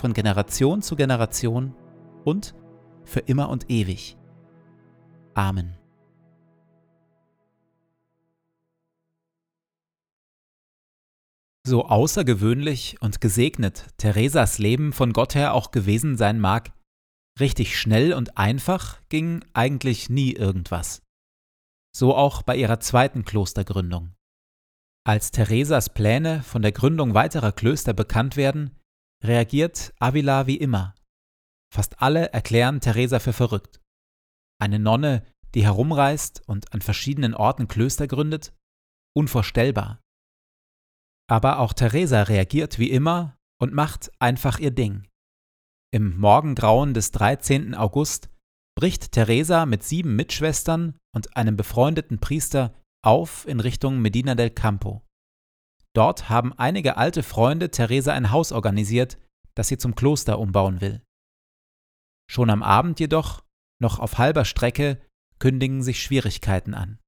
von Generation zu Generation und für immer und ewig. Amen. So außergewöhnlich und gesegnet Theresas Leben von Gott her auch gewesen sein mag, richtig schnell und einfach ging eigentlich nie irgendwas. So auch bei ihrer zweiten Klostergründung. Als Theresas Pläne von der Gründung weiterer Klöster bekannt werden, reagiert Avila wie immer. Fast alle erklären Teresa für verrückt. Eine Nonne, die herumreist und an verschiedenen Orten Klöster gründet? Unvorstellbar. Aber auch Teresa reagiert wie immer und macht einfach ihr Ding. Im Morgengrauen des 13. August bricht Teresa mit sieben Mitschwestern und einem befreundeten Priester auf in Richtung Medina del Campo. Dort haben einige alte Freunde Theresa ein Haus organisiert, das sie zum Kloster umbauen will. Schon am Abend jedoch, noch auf halber Strecke, kündigen sich Schwierigkeiten an.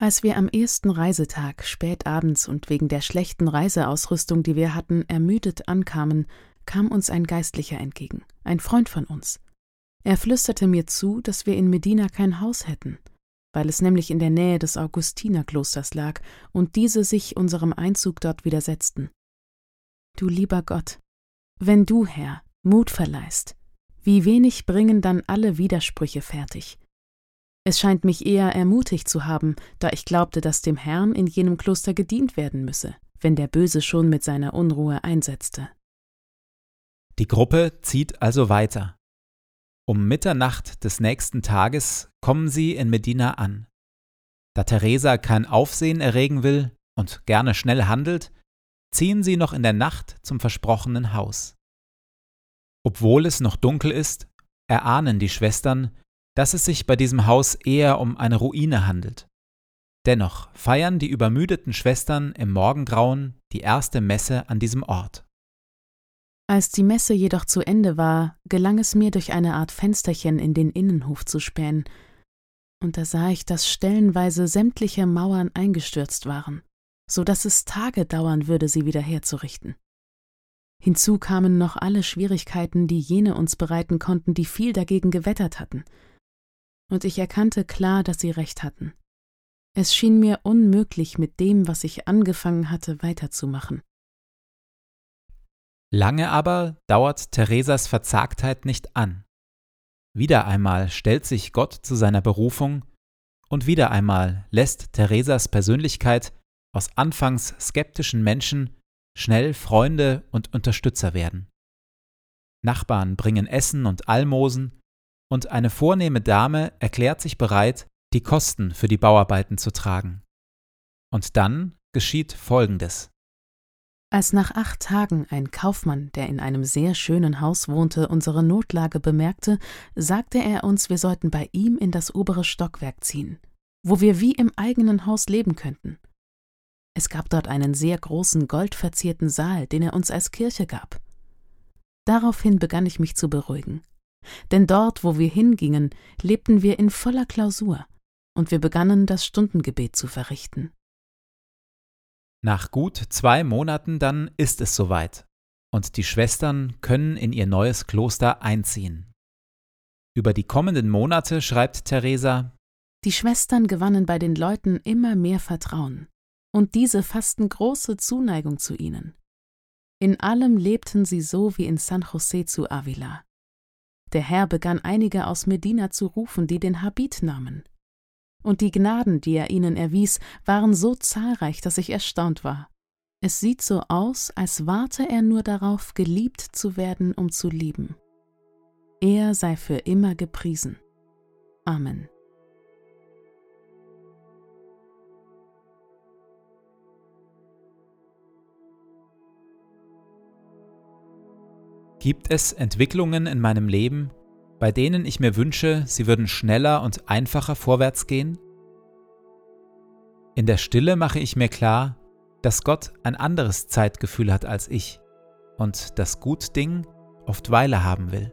Als wir am ersten Reisetag spät abends und wegen der schlechten Reiseausrüstung, die wir hatten, ermüdet ankamen, kam uns ein Geistlicher entgegen, ein Freund von uns. Er flüsterte mir zu, dass wir in Medina kein Haus hätten weil es nämlich in der Nähe des Augustinerklosters lag und diese sich unserem Einzug dort widersetzten. Du lieber Gott, wenn du, Herr, Mut verleihst, wie wenig bringen dann alle Widersprüche fertig. Es scheint mich eher ermutigt zu haben, da ich glaubte, dass dem Herrn in jenem Kloster gedient werden müsse, wenn der Böse schon mit seiner Unruhe einsetzte. Die Gruppe zieht also weiter. Um Mitternacht des nächsten Tages kommen sie in Medina an. Da Teresa kein Aufsehen erregen will und gerne schnell handelt, ziehen sie noch in der Nacht zum versprochenen Haus. Obwohl es noch dunkel ist, erahnen die Schwestern, dass es sich bei diesem Haus eher um eine Ruine handelt. Dennoch feiern die übermüdeten Schwestern im Morgengrauen die erste Messe an diesem Ort. Als die Messe jedoch zu Ende war, gelang es mir durch eine Art Fensterchen in den Innenhof zu spähen, und da sah ich, dass stellenweise sämtliche Mauern eingestürzt waren, so dass es Tage dauern würde, sie wieder herzurichten. Hinzu kamen noch alle Schwierigkeiten, die jene uns bereiten konnten, die viel dagegen gewettert hatten. Und ich erkannte klar, dass sie recht hatten. Es schien mir unmöglich, mit dem, was ich angefangen hatte, weiterzumachen. Lange aber dauert Theresas Verzagtheit nicht an. Wieder einmal stellt sich Gott zu seiner Berufung und wieder einmal lässt Theresas Persönlichkeit aus anfangs skeptischen Menschen schnell Freunde und Unterstützer werden. Nachbarn bringen Essen und Almosen, und eine vornehme Dame erklärt sich bereit, die Kosten für die Bauarbeiten zu tragen. Und dann geschieht Folgendes. Als nach acht Tagen ein Kaufmann, der in einem sehr schönen Haus wohnte, unsere Notlage bemerkte, sagte er uns, wir sollten bei ihm in das obere Stockwerk ziehen, wo wir wie im eigenen Haus leben könnten. Es gab dort einen sehr großen goldverzierten Saal, den er uns als Kirche gab. Daraufhin begann ich mich zu beruhigen. Denn dort, wo wir hingingen, lebten wir in voller Klausur, und wir begannen das Stundengebet zu verrichten. Nach gut zwei Monaten dann ist es soweit, und die Schwestern können in ihr neues Kloster einziehen. Über die kommenden Monate schreibt Theresa Die Schwestern gewannen bei den Leuten immer mehr Vertrauen, und diese fassten große Zuneigung zu ihnen. In allem lebten sie so wie in San José zu Avila. Der Herr begann einige aus Medina zu rufen, die den Habit nahmen und die Gnaden, die er ihnen erwies, waren so zahlreich, dass ich erstaunt war. Es sieht so aus, als warte er nur darauf, geliebt zu werden, um zu lieben. Er sei für immer gepriesen. Amen. Gibt es Entwicklungen in meinem Leben, bei denen ich mir wünsche, sie würden schneller und einfacher vorwärts gehen? In der Stille mache ich mir klar, dass Gott ein anderes Zeitgefühl hat als ich und das Gutding oft Weile haben will.